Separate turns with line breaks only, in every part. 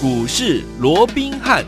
股市罗宾汉。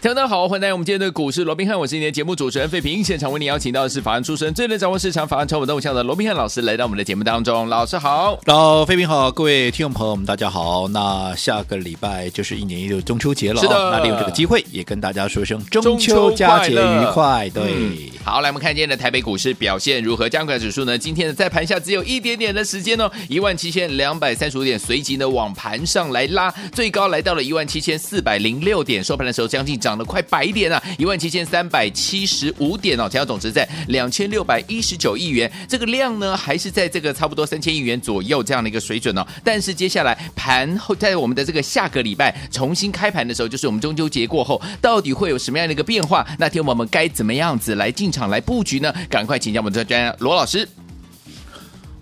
大家好，欢迎来到我们今天的股市罗宾汉，我是今天的节目主持人费平。现场为您邀请到的是法案出身、最能掌握市场法案成本动向的罗宾汉老师，来到我们的节目当中。老师好，
老费平好，各位听众朋友们，大家好。那下个礼拜就是一年一度中秋节了，
是的。
那利用这个机会，也跟大家说声中秋佳节愉快。对、嗯，
好，来我们看今天的台北股市表现如何？加权指数呢？今天的在盘下只有一点点的时间哦，一万七千两百三十五点，随即呢往盘上来拉，最高来到了一万七千四百零六点，收盘的时候将近涨了快百点。啊，一万七千三百七十五点哦，成交总值在两千六百一十九亿元，这个量呢还是在这个差不多三千亿元左右这样的一个水准哦。但是接下来盘后，在我们的这个下个礼拜重新开盘的时候，就是我们中秋节过后，到底会有什么样的一个变化？那天我们该怎么样子来进场来布局呢？赶快请教我们的专家罗老师。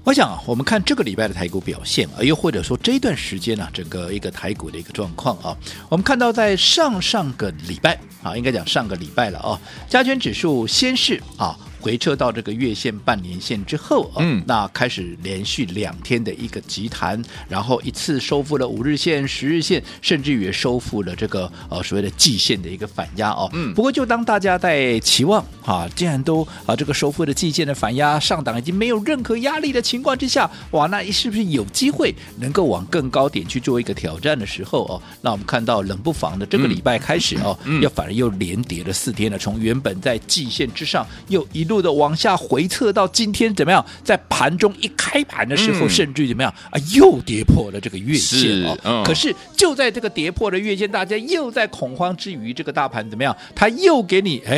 我想，我们看这个礼拜的台股表现啊，又或者说这一段时间呢、整个一个台股的一个状况啊，我们看到在上上个礼拜啊，应该讲上个礼拜了啊，加权指数先是啊。回撤到这个月线、半年线之后，嗯，那开始连续两天的一个急弹，然后一次收复了五日线、十日线，甚至于收复了这个呃所谓的季线的一个反压哦。嗯，不过就当大家在期望啊，既然都啊这个收复了季线的反压，上档已经没有任何压力的情况之下，哇，那是不是有机会能够往更高点去做一个挑战的时候哦？那我们看到冷不防的这个礼拜开始哦，要反而又连跌了四天了，从原本在季线之上又一。路的往下回测到今天怎么样？在盘中一开盘的时候，嗯、甚至怎么样啊？又跌破了这个月线哦。嗯、可是就在这个跌破的月线，大家又在恐慌之余，这个大盘怎么样？它又给你哎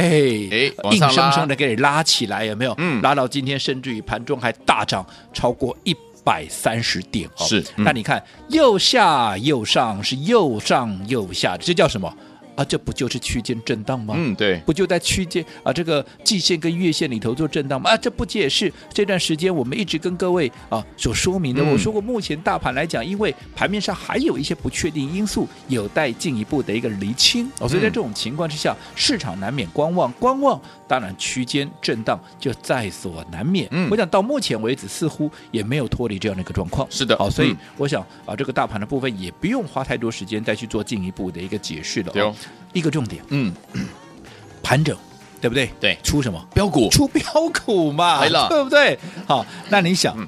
哎，硬生生的给你拉起来，有没有？嗯，拉到今天，甚至于盘中还大涨超过一百三十点哦。是，嗯、那你看又下又上，是又上又下，这叫什么？啊，这不就是区间震荡吗？
嗯，对，
不就在区间啊，这个季线跟月线里头做震荡吗？啊，这不也是这段时间我们一直跟各位啊所说明的。嗯、我说过，目前大盘来讲，因为盘面上还有一些不确定因素，有待进一步的一个厘清。哦，所以在这种情况之下，市场难免观望，观望，当然区间震荡就在所难免。嗯，我想到目前为止，似乎也没有脱离这样的一个状况。
是的，
好，所以我想啊，这个大盘的部分也不用花太多时间再去做进一步的一个解释了。哦一个重点，嗯，盘整，对不对？
对，
出什么
标股？
出标股嘛，来了，对不对？好，那你想，嗯、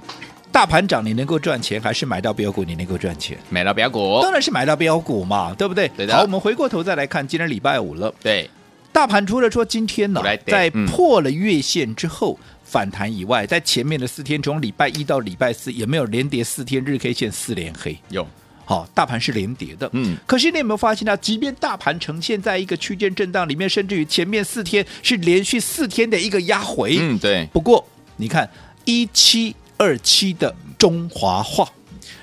大盘涨你能够赚钱，还是买到标股你能够赚钱？
买到标股，
当然是买到标股嘛，对不
对？
好，我们回过头再来看，今天礼拜五了，
对，
大盘除了说今天呢，在破了月线之后反弹以外，在前面的四天，从礼拜一到礼拜四，有没有连跌四天日 K 线四连黑？
有。
好，大盘是连跌的，嗯，可是你有没有发现呢？即便大盘呈现在一个区间震荡里面，甚至于前面四天是连续四天的一个压回，
嗯，对。
不过你看一七二七的中华化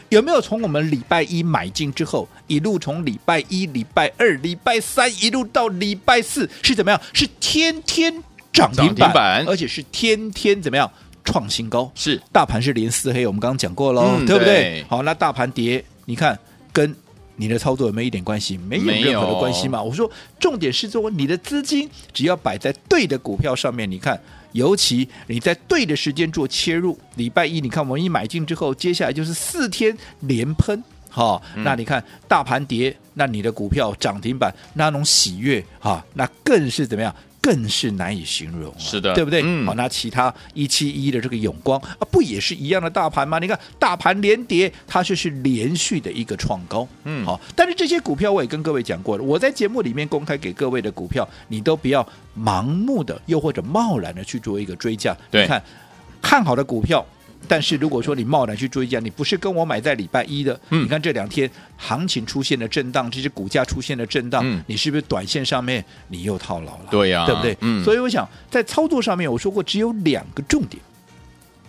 有没有从我们礼拜一买进之后，一路从礼拜一、礼拜二、礼拜三一路到礼拜四是怎么样？是天天涨停板，
板
而且是天天怎么样创新高？
是
大盘是连四黑，我们刚刚讲过喽，嗯、对不对？对好，那大盘跌。你看，跟你的操作有没有一点关系？没有任何的关系嘛。我说，重点是说，你的资金只要摆在对的股票上面。你看，尤其你在对的时间做切入。礼拜一，你看我们一买进之后，接下来就是四天连喷，哈、哦。嗯、那你看大盘跌，那你的股票涨停板，那种喜悦哈、哦，那更是怎么样？更是难以形容，
是的，
对不对？
嗯、
好，那其他一七一的这个永光啊，不也是一样的大盘吗？你看大盘连跌，它就是连续的一个创高，嗯，好。但是这些股票我也跟各位讲过了，我在节目里面公开给各位的股票，你都不要盲目的，又或者贸然的去做一个追加。
对
你看看好的股票。但是如果说你贸然去追加，你不是跟我买在礼拜一的，嗯、你看这两天行情出现了震荡，这些股价出现了震荡，嗯、你是不是短线上面你又套牢了？
对呀、啊，
对不对？嗯、所以我想在操作上面，我说过只有两个重点，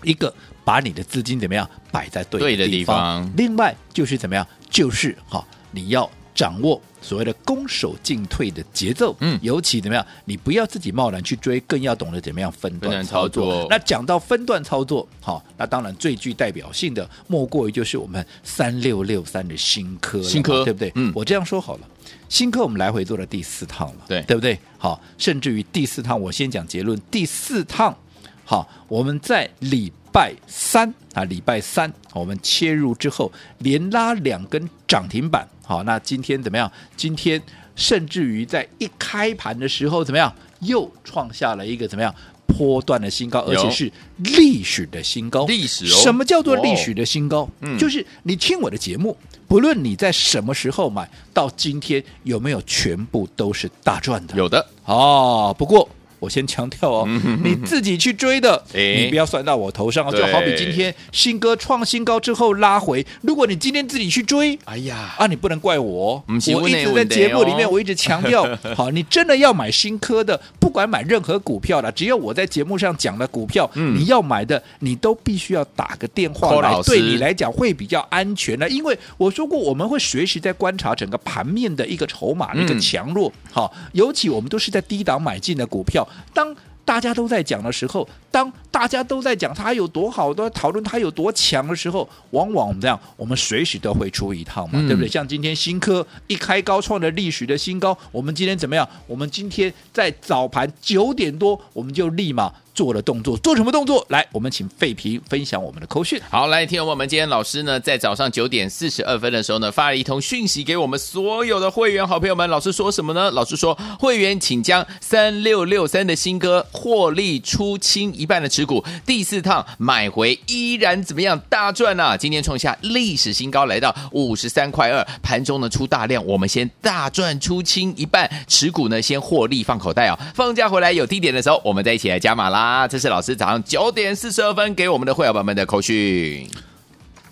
一个把你的资金怎么样摆在对的地方，地方另外就是怎么样，就是哈你要。掌握所谓的攻守进退的节奏，嗯，尤其怎么样，你不要自己贸然去追，更要懂得怎么样分段操作。操作那讲到分段操作，好，那当然最具代表性的莫过于就是我们三六六三的新科，
新科
对不对？嗯，我这样说好了，新科我们来回做了第四趟了，
对，
对不对？好，甚至于第四趟，我先讲结论，第四趟，好，我们在礼拜三啊，礼拜三我们切入之后连拉两根涨停板，好，那今天怎么样？今天甚至于在一开盘的时候怎么样？又创下了一个怎么样？波段的新高，而且是历史的新高。
历史哦，
什么叫做历史的新高？
嗯，
就是你听我的节目，不论你在什么时候买，到今天有没有全部都是大赚的？
有的
哦。不过。我先强调哦，你自己去追的，你不要算到我头上哦。就好比今天新歌创新高之后拉回，如果你今天自己去追，哎呀，啊，你不能怪我。我一直在节目里面，我一直强调，好，你真的要买新科的，不管买任何股票的，只要我在节目上讲的股票，你要买的，你都必须要打个电话来，对你来讲会比较安全的。因为我说过，我们会随时在观察整个盘面的一个筹码的一个强弱。好，尤其我们都是在低档买进的股票。当大家都在讲的时候，当大家都在讲它有多好，都在讨论它有多强的时候，往往我们这样，我们随时都会出一套嘛，嗯、对不对？像今天新科一开高创了历史的新高，我们今天怎么样？我们今天在早盘九点多，我们就立马。做了动作，做什么动作？来，我们请费平分享我们的扣讯。
好，来听我们今天老师呢，在早上九点四十二分的时候呢，发了一通讯息给我们所有的会员好朋友们。老师说什么呢？老师说，会员请将三六六三的新歌获利出清一半的持股，第四趟买回依然怎么样？大赚啊！今天创下历史新高，来到五十三块二。盘中呢出大量，我们先大赚出清一半持股呢，先获利放口袋啊。放假回来有低点的时候，我们再一起来加码啦。啊，这是老师早上九点四十二分给我们的会员朋友们的口讯。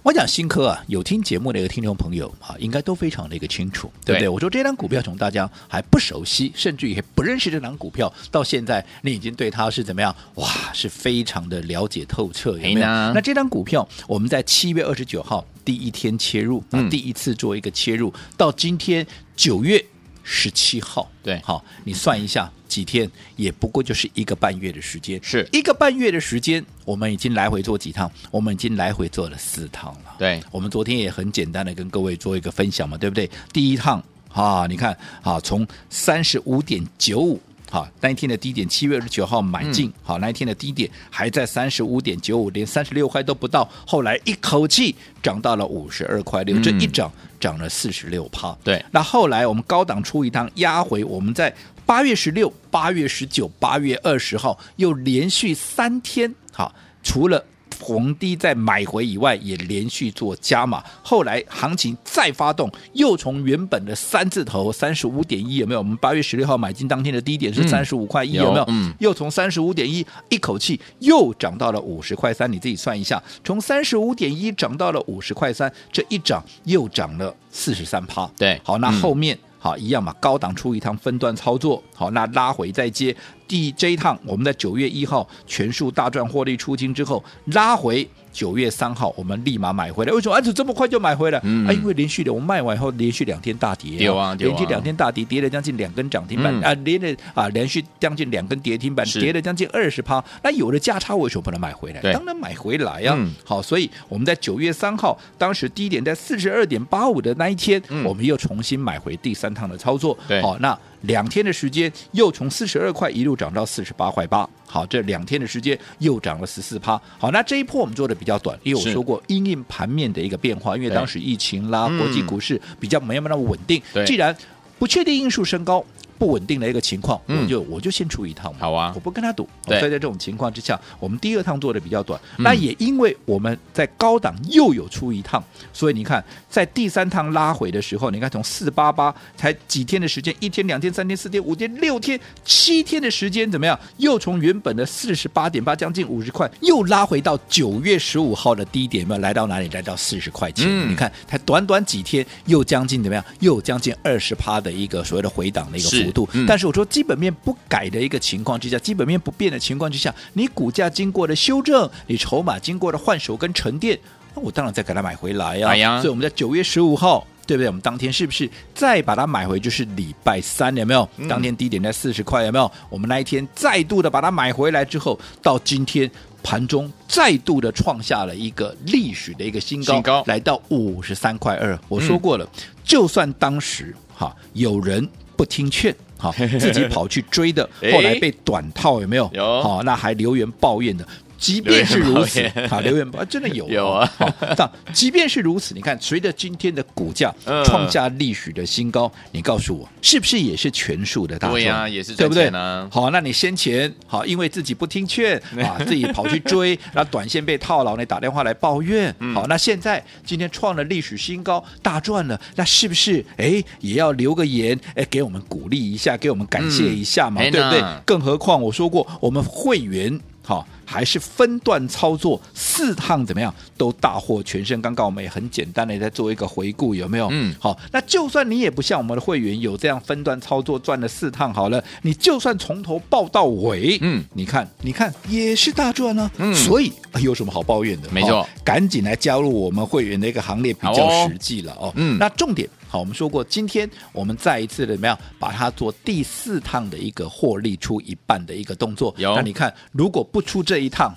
我讲新科啊，有听节目的一个听众朋友啊，应该都非常的一个清楚，对不对？对我说这张股票从大家还不熟悉，甚至于还不认识这张股票，到现在你已经对它是怎么样？哇，是非常的了解透彻，有没有？那这张股票我们在七月二十九号第一天切入，啊，第一次做一个切入，嗯、到今天九月。十七号，
对，
好，你算一下几天，也不过就是一个半月的时间，
是
一个半月的时间，我们已经来回做几趟，我们已经来回做了四趟了。
对，
我们昨天也很简单的跟各位做一个分享嘛，对不对？第一趟，啊，你看，啊，从三十五点九五。好，那一天的低点七月二十九号买进，嗯、好，那一天的低点还在三十五点九五，连三十六块都不到，后来一口气涨到了五十二块六，这一涨涨了四十六趴。
对，
那后来我们高档出一趟压回，我们在八月十六、八月十九、八月二十号又连续三天，好，除了。逢低再买回以外，也连续做加码。后来行情再发动，又从原本的三字头三十五点一有没有？我们八月十六号买进当天的低点是三十五块一有没有？
嗯、
又从三十五点一一口气又涨到了五十块三，你自己算一下，从三十五点一涨到了五十块三，这一涨又涨了四十三趴。
对，
好，那后面。嗯好，一样嘛，高档出一趟分段操作，好，那拉回再接。第这一趟，我们在九月一号全数大赚获利出清之后，拉回。九月三号，我们立马买回来。为什么？安、啊、这么快就买回来？嗯、啊，因为连续的，我们卖完以后连续两天大跌，
有啊，
连续两天大跌，跌了将近两根涨停板、嗯、啊，连了啊，连续将近两根跌停板，跌了将近二十趴。那有了价差，为什么不能买回来？当然买回来呀、好，所以我们在九月三号，当时低点在四十二点八五的那一天，嗯、我们又重新买回第三趟的操作。好，那。两天的时间，又从四十二块一路涨到四十八块八。好，这两天的时间又涨了十四趴。好，那这一波我们做的比较短，因为我说过因应盘面的一个变化，因为当时疫情啦，国际股市比较没有那么稳定。既然不确定因素升高。不稳定的一个情况，我就我就先出一趟嘛。
好啊，
我不跟他赌。
对，
所以在这种情况之下，我们第二趟做的比较短。那也因为我们在高档又有出一趟，所以你看，在第三趟拉回的时候，你看从四八八才几天的时间，一天、两天、三天、四天、五天、六天、七天的时间怎么样？又从原本的四十八点八，将近五十块，又拉回到九月十五号的低点，有没有来到哪里？来到四十块钱。嗯、你看，才短短几天，又将近怎么样？又将近二十趴的一个所谓的回档的一个幅度。但是我说基本面不改的一个情况之下，基本面不变的情况之下，你股价经过了修正，你筹码经过了换手跟沉淀，那我当然再给它买回来呀、啊。哎、呀所以我们在九月十五号，对不对？我们当天是不是再把它买回？就是礼拜三，有没有？嗯、当天低点在四十块，有没有？我们那一天再度的把它买回来之后，到今天盘中再度的创下了一个历史的一个新高，新高来到五十三块二。我说过了，嗯、就算当时哈有人。不听劝，好，自己跑去追的，后来被短套，有没有？
有，
好，那还留言抱怨的，即便是如此啊，留言包，真的有
有啊。
好但即便是如此，你看，随着今天的股价
嗯。
创下历史的新高，你告诉我，是不是也是全数的大赚？
对呀也是赚
对不对？
钱啊。
好，那你先前好，因为自己不听劝啊，自己跑去追，然后短线被套牢，你打电话来抱怨。
嗯。
好，那现在今天创了历史新高，大赚了，那是不是哎也要留个言，哎给我们鼓励一下，给我们感谢一下嘛，
嗯
对不
对？
更何况我说过，我们会员好。还是分段操作四趟怎么样都大获全胜。刚刚我们也很简单的在做一个回顾，有没有？
嗯
好，那就算你也不像我们的会员有这样分段操作赚了四趟好了，你就算从头报到尾，
嗯，
你看，你看也是大赚呢、
嗯
所以、呃有什么好抱怨的？
没错
哦赶紧来加入我们会员的一个行列，比较实际了哦。
嗯
那重点好，我们说过，今天我们再一次的怎么样把它做第四趟的一个获利出一半的一个动作。
有
那你看，如果不出这一趟。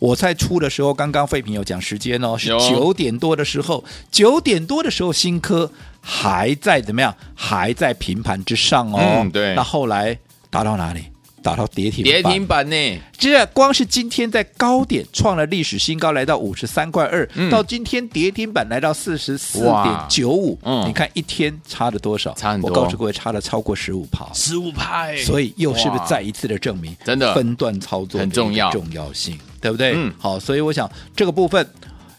我在出的时候，刚刚废品有讲时间哦，是
有
九点多的时候，九点多的时候，新科还在怎么样？还在平盘之上哦。
嗯对
那后来达到哪里？打到跌停板。
跌停板。呢？
这光是今天在高点创了历史新高，来到五十三块二、
嗯。
到今天跌停板来到四十四
点
九五，
嗯。
你看一天差了多少？
差很多。
我告诉各位，差了超过十五趴。
十五趴，
所以又是不是再一次的证明，
真的。
分段操作
很重要。
重要性，对不对？
嗯。
好，所以我想这个部分，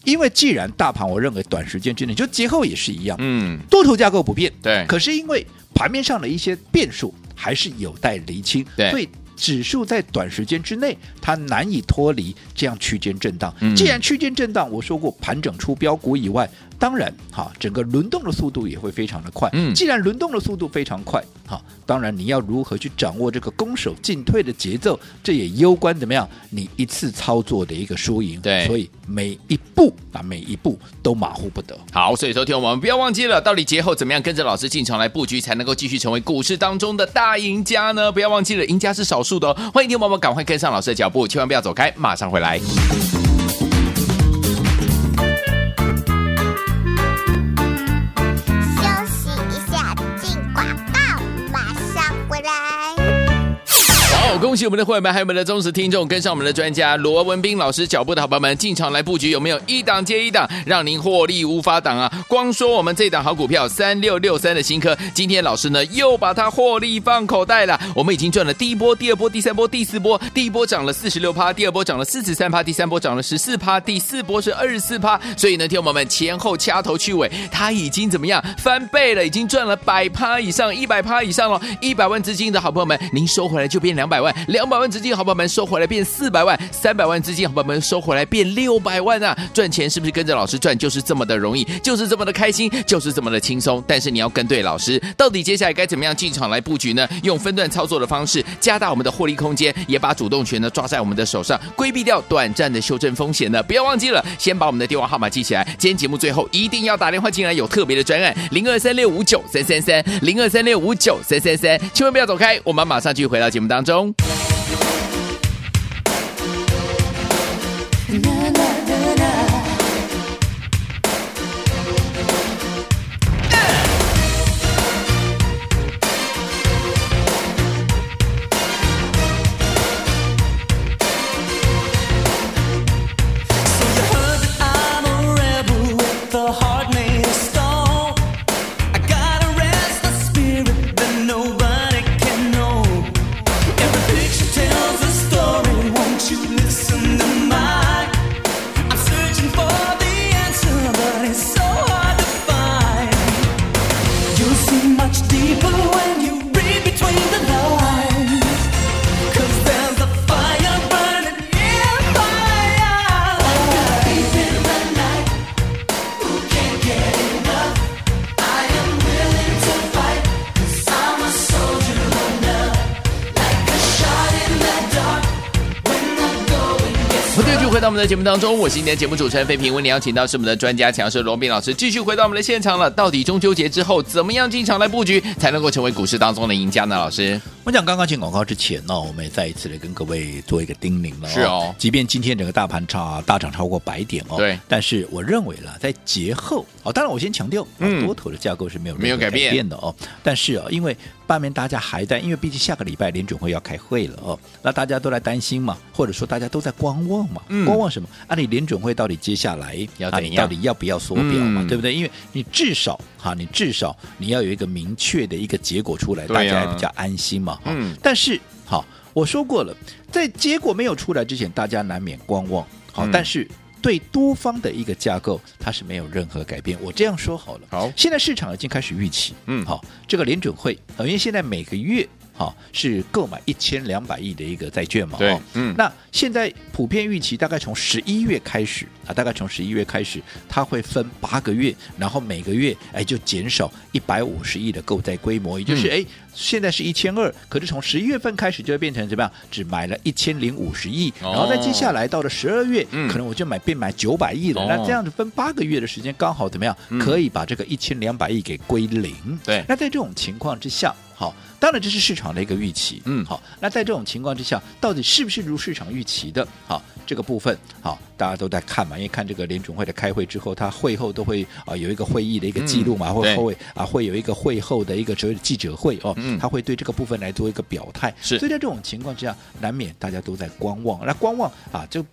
因为既然大盘，我认为短时间之内，就节后也是一样，
嗯，
多头架构不变，
对。
可是因为盘面上的一些变数还是有待厘清，
对。
所以指数在短时间之内它难以脱离这样区间震荡。
嗯。
既然区间震荡，我说过盘整出标股以外，当然哈，整个轮动的速度也会非常的快。
嗯
既然轮动的速度非常快，哈，当然你要如何去掌握这个攻守进退的节奏，这也攸关怎么样你一次操作的一个输赢。
对
所以每一步啊，每一步都马虎不得。
好，所以收听我们不要忘记了，到底节后怎么样跟着老师进场来布局，才能够继续成为股市当中的大赢家呢？不要忘记了，赢家是少数的哦。欢迎听友们赶快跟上老师的脚步，千万不要走开，马上回来。恭喜我们的会员们，还有我们的忠实听众，跟上我们的专家罗文斌老师脚步的好朋友们进场来布局，有没有一档接一档，让您获利无法挡啊？光说我们这档好股票三六六三的新科，今天老师呢又把它获利放口袋了。我们已经赚了第一波、第二波、第三波、第四波，第一波涨了四十六趴，第二波涨了四十三趴，第三波涨了十四趴，第四波是二十四趴。所以呢，听我们前后掐头去尾，它已经怎么样翻倍了？已经赚了百趴以上，一百趴以上了。一百万资金的好朋友们，您收回来就变两百万，两百万资金好朋友们收回来变四百万，三百万资金好朋友们收回来变六百万啊！赚钱是不是跟着老师赚就是这么的容易，就是这么的开心，就是这么的轻松？但是你要跟对老师，到底接下来该怎么样进场来布局呢？用分段操作的方式，加大我们的获利空间，也把主动权呢抓在我们的手上，规避掉短暂的修正风险呢？不要忘记了，先把我们的电话号码记起来。今天节目最后一定要打电话进来，有特别的专案，零二三六五九三三三，零二三六五九三三三，千万不要走开，我们马上继续回到节目当中。不对，就回到我们的节目当中，我是今天的节目主持人费平，为您邀请到是我们的专家强势罗斌老师，继续回到我们的现场了。到底中秋节之后，怎么样进场来布局，才能够成为股市当中的赢家呢？老师，
我讲刚刚进广告之前呢，我们也再一次的跟各位做一个叮咛了、哦。
是哦，
即便今天整个大盘差大涨超过百点哦，
对，
但是我认为了在节后哦，当然我先强调，
嗯，
多头的架构是没有
没有改变
的哦。但是啊，因为半面大家还在，因为毕竟下个礼拜联准会要开会了哦，那大家都在担心嘛，或者说大家都在观望嘛，嗯、观望什么？啊，你联准会到底接下来
要怎样？
啊、到底要不要缩表嘛？
嗯、
对不对？因为你至少哈，你至少你要有一个明确的一个结果出来，
啊、
大家还比较安心嘛。嗯，但是。好，我说过了，在结果没有出来之前，大家难免观望。好，嗯、但是对多方的一个架构，它是没有任何改变。我这样说好了。
好，
现在市场已经开始预期，嗯，好，这个联准会，因为现在每个月。好，是购买一千两百亿的一个债券嘛？
对，嗯，
那现在普遍预期大概从十一月开始啊，大概从十一月开始，它会分八个月，然后每个月哎就减少一百五十亿的购债规模，也就是哎、嗯、现在是一千二，可是从十一月份开始就会变成怎么样？只买了一千零五十亿，然后再接下来到了十二月，嗯、可能我就买变买九百亿了。哦、那这样子分八个月的时间，刚好怎么样？嗯、可以把这个一千两百亿给归零。
对，
那在这种情况之下。好，当然这是市场的一个预期。嗯，好，那在这种情况之下，到底是不是如市场预期的？好，这个部分好，大家都在看嘛，因为看这个联准会的开会之后，他会后都会啊有一个会议的一个记录嘛，会、嗯、会啊会有一个会后的一个所谓的记者会哦，嗯、他会对这个部分来做一个表态。是，所以在这种情况之下，难免大家都在观望。那观望啊，就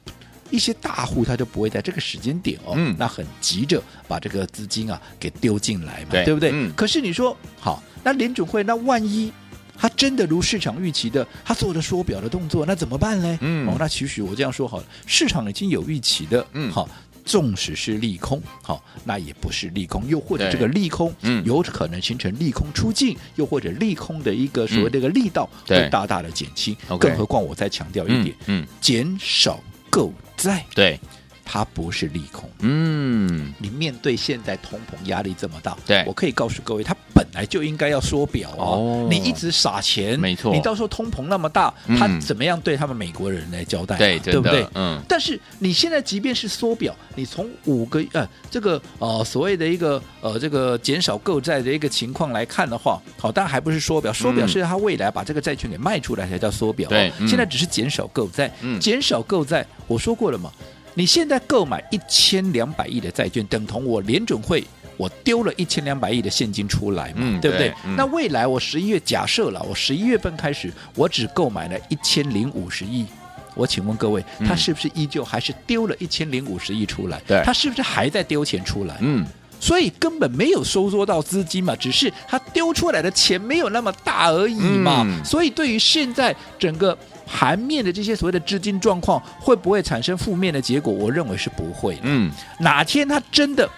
一些大户他就不会在这个时间点哦，嗯、那很急着把这个资金啊给丢进来嘛，对，对不对？嗯、可是你说好。那联准会，那万一他真的如市场预期的，他做了缩表的动作，那怎么办呢？嗯，哦，那其实我这样说好了，市场已经有预期的，嗯，好，纵使是利空，好，那也不是利空，又或者这个利空，嗯，有可能形成利空出尽，又或者利空的一个所谓的一个力道会大大的减轻。更何况我再强调一点，嗯，减少狗在。对。它不是利空，嗯，你面对现在通膨压力这么大，对，我可以告诉各位，它本来就应该要缩表哦。你一直撒钱，没错，你到时候通膨那么大，他怎么样对他们美国人来交代？对，对不对？嗯。但是你现在即便是缩表，你从五个呃这个呃所谓的一个呃这个减少购债的一个情况来看的话，好，当然还不是缩表，缩表是他未来把这个债券给卖出来才叫缩表。对，现在只是减少购债，减少购债，我说过了嘛。你现在购买一千两百亿的债券，等同我联准会我丢了一千两百亿的现金出来嘛，嗯、对不对？嗯、那未来我十一月假设了，我十一月份开始，我只购买了一千零五十亿，我请问各位，他是不是依旧还是丢了一千零五十亿出来？对，他是不是还在丢钱出来？嗯，所以根本没有收缩到资金嘛，只是他丢出来的钱没有那么大而已嘛。嗯、所以对于现在整个。盘面的这些所谓的资金状况会不会产生负面的结果？我认为是不会。嗯，哪天他真的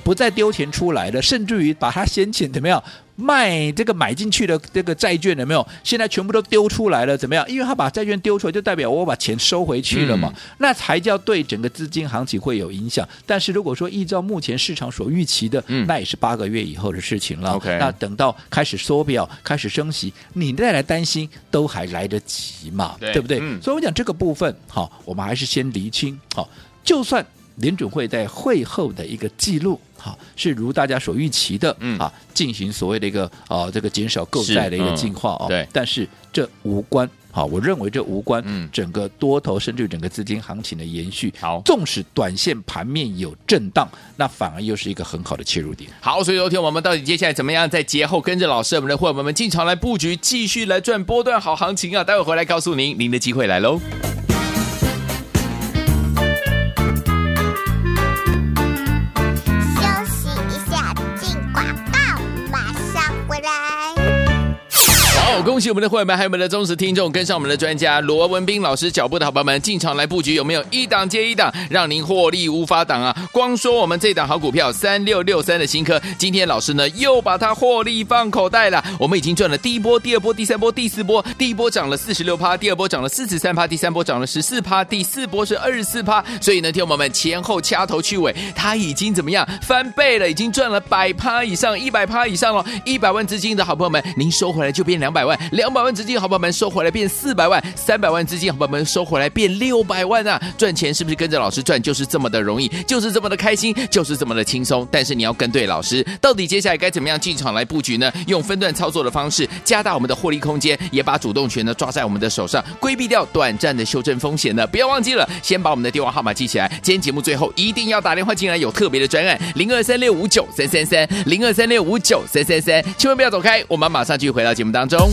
不再丢钱出来了，甚至于把他先前怎么样？卖这个买进去的这个债券有没有？现在全部都丢出来了，怎么样？因为他把债券丢出来，就代表我把钱收回去了嘛，嗯、那才叫对整个资金行情会有影响。但是如果说依照目前市场所预期的，嗯、那也是八个月以后的事情了。Okay 那等到开始缩表、开始升息，你再来担心都还来得及嘛？对，对不对？嗯、所以我讲这个部分，好，我们还是先厘清。好，就算联准会在会后的一个记录。好，是如大家所预期的，嗯啊，进行所谓的一个啊这个减少购债的一个进化啊，对，但是这无关，好，我认为这无关，嗯，整个多头甚至整个资金行情的延续，好，纵使短线盘面有震荡，那反而又是一个很好的切入点。
好，所以昨天我们到底接下来怎么样在节后跟着老师我们的伙伴们进场来布局，继续来赚波段好行情啊？待会回来告诉您，您的机会来喽。恭喜我们的会员们，还有我们的忠实听众，跟上我们的专家罗文斌老师脚步的好朋友们，进场来布局，有没有一档接一档，让您获利无法挡啊？光说我们这档好股票三六六三的新科，今天老师呢又把它获利放口袋了。我们已经赚了第一波、第二波、第三波、第四波。第一波涨了四十六趴，第二波涨了四十三趴，第三波涨了十四趴，第四波是二十四趴。所以呢，听我们前后掐头去尾，它已经怎么样翻倍了？已经赚了百趴以上，一百趴以上了。一百万资金的好朋友们，您收回来就变两百万。
万，两百万资金好朋友们收回来变四百万，三百万资金好朋友们收回来变六百万啊！赚钱是不是跟着老师赚就是这么的容易，就是这么的开心，就是这么的轻松？但是你要跟对老师，到底接下来该怎么样进场来布局呢？用分段操作的方式，加大我们的获利空间，也把主动权呢抓在我们的手上，规避掉短暂的修正风险呢？不要忘记了，先把我们的电话号码记起来。今天节目最后一定要打电话进来，有特别的专案，零二三六五九三三三，零二三六五九三三三，千万不要走开，我们马上继续回到节目当中。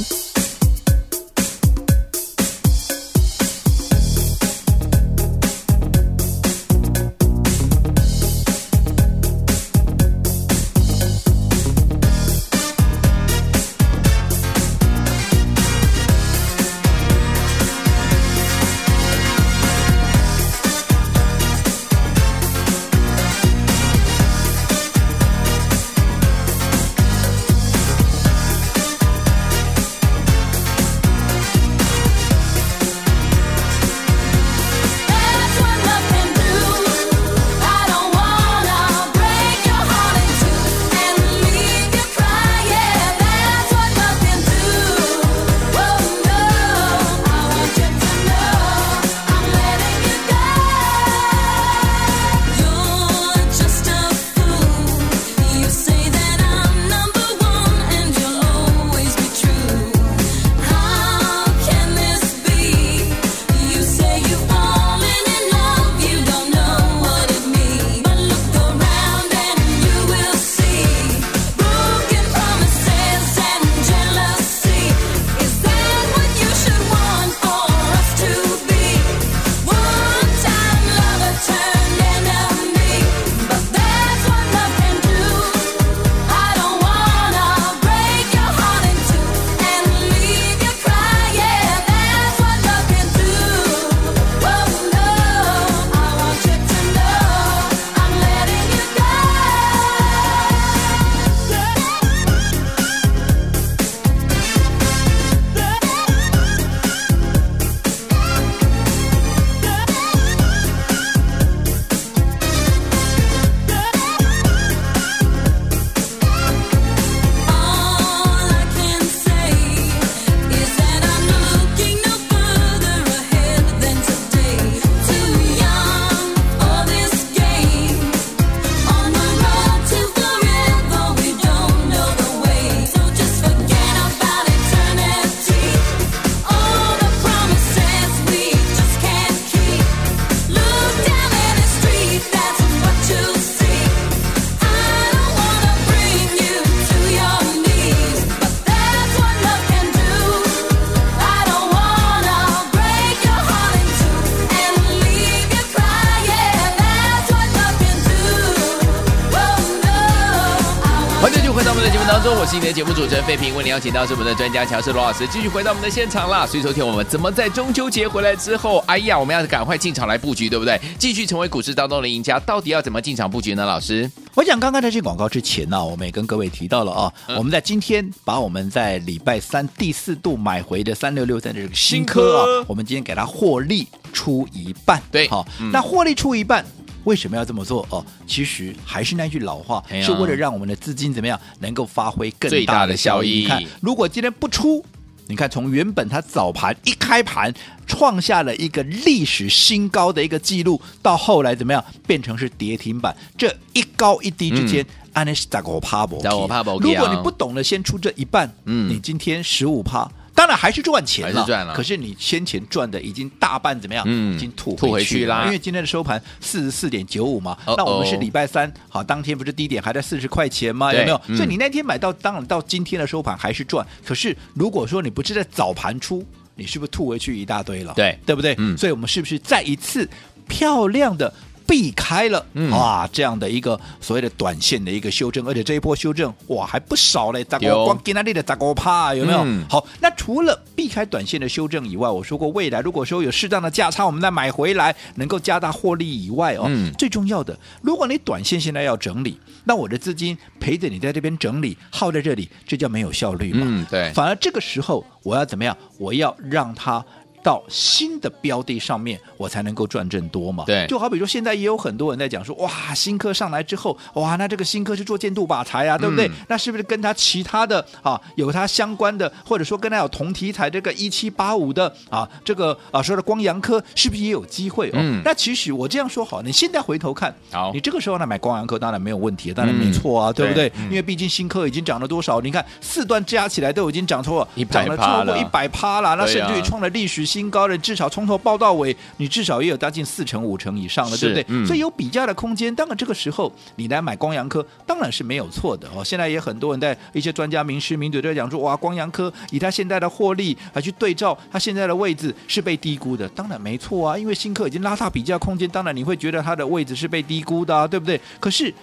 我是你的节目主持人费平，为你邀请到是我们的专家乔氏罗老师，继续回到我们的现场啦。所以昨天我们怎么在中秋节回来之后，哎呀，我们要赶快进场来布局，对不对？继续成为股市当中的赢家，到底要怎么进场布局呢？老师，
我想刚刚在进广告之前呢、啊，我们也跟各位提到了啊，嗯、我们在今天把我们在礼拜三第四度买回的三六六三的这个新科啊，科我们今天给它获利出一半，
对，
好，
嗯、
那获利出一半。为什么要这么做？哦，其实还是那句老话，
哎、
是为了让我们的资金怎么样能够发挥更
大的效益。
你看，如果今天不出，你看从原本它早盘一开盘创下了一个历史新高的一个记录，到后来怎么样变成是跌停板，这一高一低之间，安尼是咋个怕不？
咋个怕不？
如果你不懂得先出这一半，嗯，你今天十五趴。当然还是赚钱了，
赚了。
可是你先前赚的已经大半怎么样？嗯，已经吐
吐回去啦。
因为今天的收盘四十四点九五嘛，那我们是礼拜三，好，当天不是低点还在四十块钱吗？有没有？所以你那天买到，当然到今天的收盘还是赚。可是如果说你不是在早盘出，你是不是吐回去一大堆了？
对，
对不对？嗯。所以我们是不是再一次漂亮的？避开了哇，这样的一个所谓的短线的一个修正，而且这一波修正哇还不少嘞，砸光光给那里的砸光趴有没有？嗯、好，那除了避开短线的修正以外，我说过未来如果说有适当的价差，我们再买回来，能够加大获利以外哦，嗯、最重要的，如果你短线现在要整理，那我的资金陪着你在这边整理，耗在这里，这叫没有效率嘛？
嗯，对。
反而这个时候我要怎么样？我要让它。到新的标的上面，我才能够赚更多嘛。
对，
就好比说现在也有很多人在讲说，哇，新科上来之后，哇，那这个新科是做建度靶材啊，对不对？嗯、那是不是跟它其他的啊有它相关的，或者说跟它有同题材这个一七八五的啊这个啊说的光阳科是不是也有机会？哦、嗯，那其实我这样说好，你现在回头看，好，你这个时候呢买光阳科当然没有问题，当然没错啊，嗯、对不对？对因为毕竟新科已经涨了多少？你看四段加起来都已经涨错了，涨了超过一百趴了，那甚至于创了历史新高的，至少从头报到尾，你至少也有将近四成五成以上了，对不对？嗯、所以有比价的空间。当然这个时候你来买光阳科，当然是没有错的哦。现在也很多人在一些专家名师名嘴都在讲说，哇，光阳科以它现在的获利来去对照它现在的位置是被低估的，当然没错啊，因为新科已经拉大比价空间，当然你会觉得它的位置是被低估的，啊，对不对？可是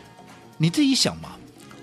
你自己想嘛。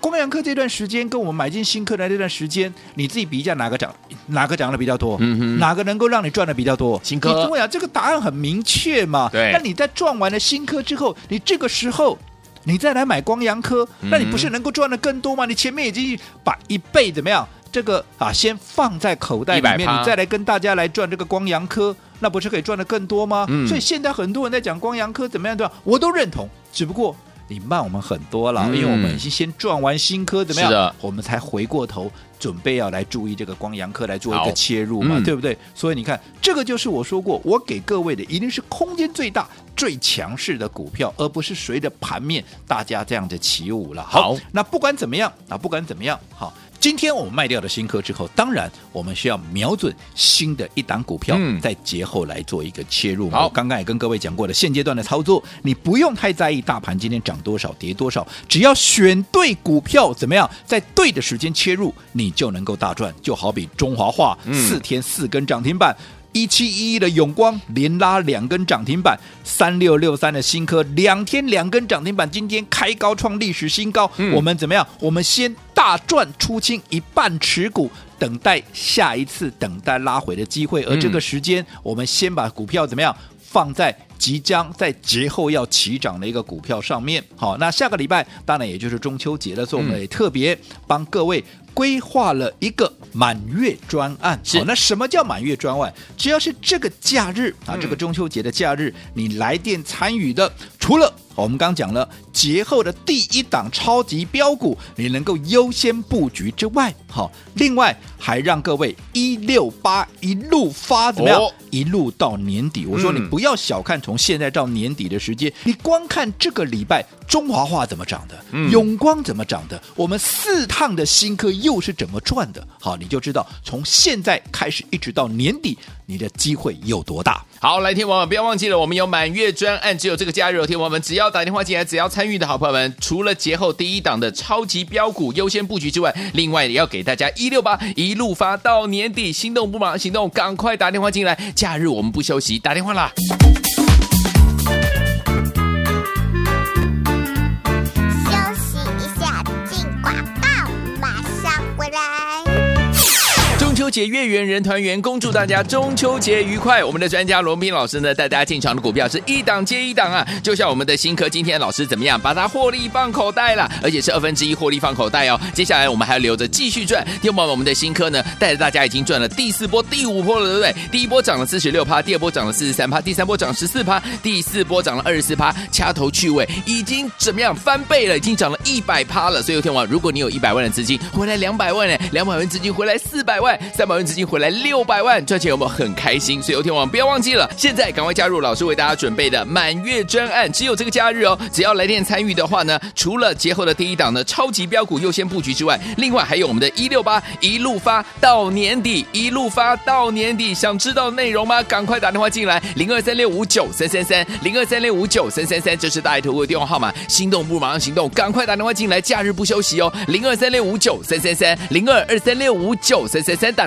光阳科这段时间跟我们买进新科的这段时间，你自己比一下哪个涨，哪个涨的比较多？嗯哼，哪个能够让你赚的比较多？新科。你跟我讲，这个答案很明确嘛。对。那你在赚完了新科之后，你这个时候你再来买光阳科，嗯、那你不是能够赚的更多吗？你前面已经把一倍怎么样？这个啊，先放在口袋里面，你再来跟大家来赚这个光阳科，那不是可以赚的更多吗？嗯。所以现在很多人在讲光阳科怎么样对吧？我都认同，只不过。你慢我们很多了，嗯、因为我们已经先转完新科，怎么样？的我们才回过头准备要来注意这个光阳科来做一个切入嘛，嗯、对不对？所以你看，这个就是我说过，我给各位的一定是空间最大、最强势的股票，而不是随着盘面大家这样的起舞了。好，好那不管怎么样啊，不管怎么样，好。今天我们卖掉了新科之后，当然我们需要瞄准新的一档股票，嗯、在节后来做一个切入。好，我刚刚也跟各位讲过的，现阶段的操作，你不用太在意大盘今天涨多少、跌多少，只要选对股票，怎么样，在对的时间切入，你就能够大赚。就好比中华化、嗯、四天四根涨停板。一七一一的永光连拉两根涨停板，三六六三的新科两天两根涨停板，今天开高创历史新高。嗯、我们怎么样？我们先大赚出清一半持股，等待下一次等待拉回的机会。而这个时间，嗯、我们先把股票怎么样放在即将在节后要起涨的一个股票上面。好，那下个礼拜当然也就是中秋节了，所以我们也特别帮各位。规划了一个满月专案，好、哦，那什么叫满月专案？只要是这个假日啊，这个中秋节的假日，嗯、你来电参与的，除了我们刚讲了节后的第一档超级标股，你能够优先布局之外，好、哦，另外还让各位一六八一路发怎么样？哦、一路到年底。我说你不要小看从现在到年底的时间，嗯、你光看这个礼拜中华化怎么涨的，嗯、永光怎么涨的，我们四趟的新科又是怎么赚的？好，你就知道从现在开始一直到年底，你的机会有多大。
好，来听我们不要忘记了，我们有满月专案，只有这个假日，听我们只要打电话进来，只要参与的好朋友们，除了节后第一档的超级标股优先布局之外，另外也要给大家一六八一路发到年底，心动不忙行动，赶快打电话进来，假日我们不休息，打电话啦。节月圆人团圆，恭祝大家中秋节愉快！我们的专家罗宾老师呢，带大家进场的股票是一档接一档啊，就像我们的新科，今天老师怎么样，把它获利放口袋了，而且是二分之一获利放口袋哦。接下来我们还要留着继续赚。听完我们的新科呢，带着大家已经赚了第四波、第五波了，对不对？第一波涨了四十六趴，第二波涨了四十三趴，第三波涨十四趴，第四波涨了二十四趴，掐头去尾已经怎么样翻倍了？已经涨了一百趴了。所以听完，如果你有一百万的资金，回来两百万呢，两百万资金回来四百万。三百万资金回来六百万，赚钱有没有很开心？所以有天王不要忘记了，现在赶快加入老师为大家准备的满月专案，只有这个假日哦！只要来电参与的话呢，除了节后的第一档的超级标股优先布局之外，另外还有我们的一六八一路发到年底，一路发到年底。想知道内容吗？赶快打电话进来，零二三六五九三三三，零二三六五九三三三，这是大爱投顾的电话号码。心动不如马上行动，赶快打电话进来，假日不休息哦，零二三六五九三三三，零二二三六五九三三三，打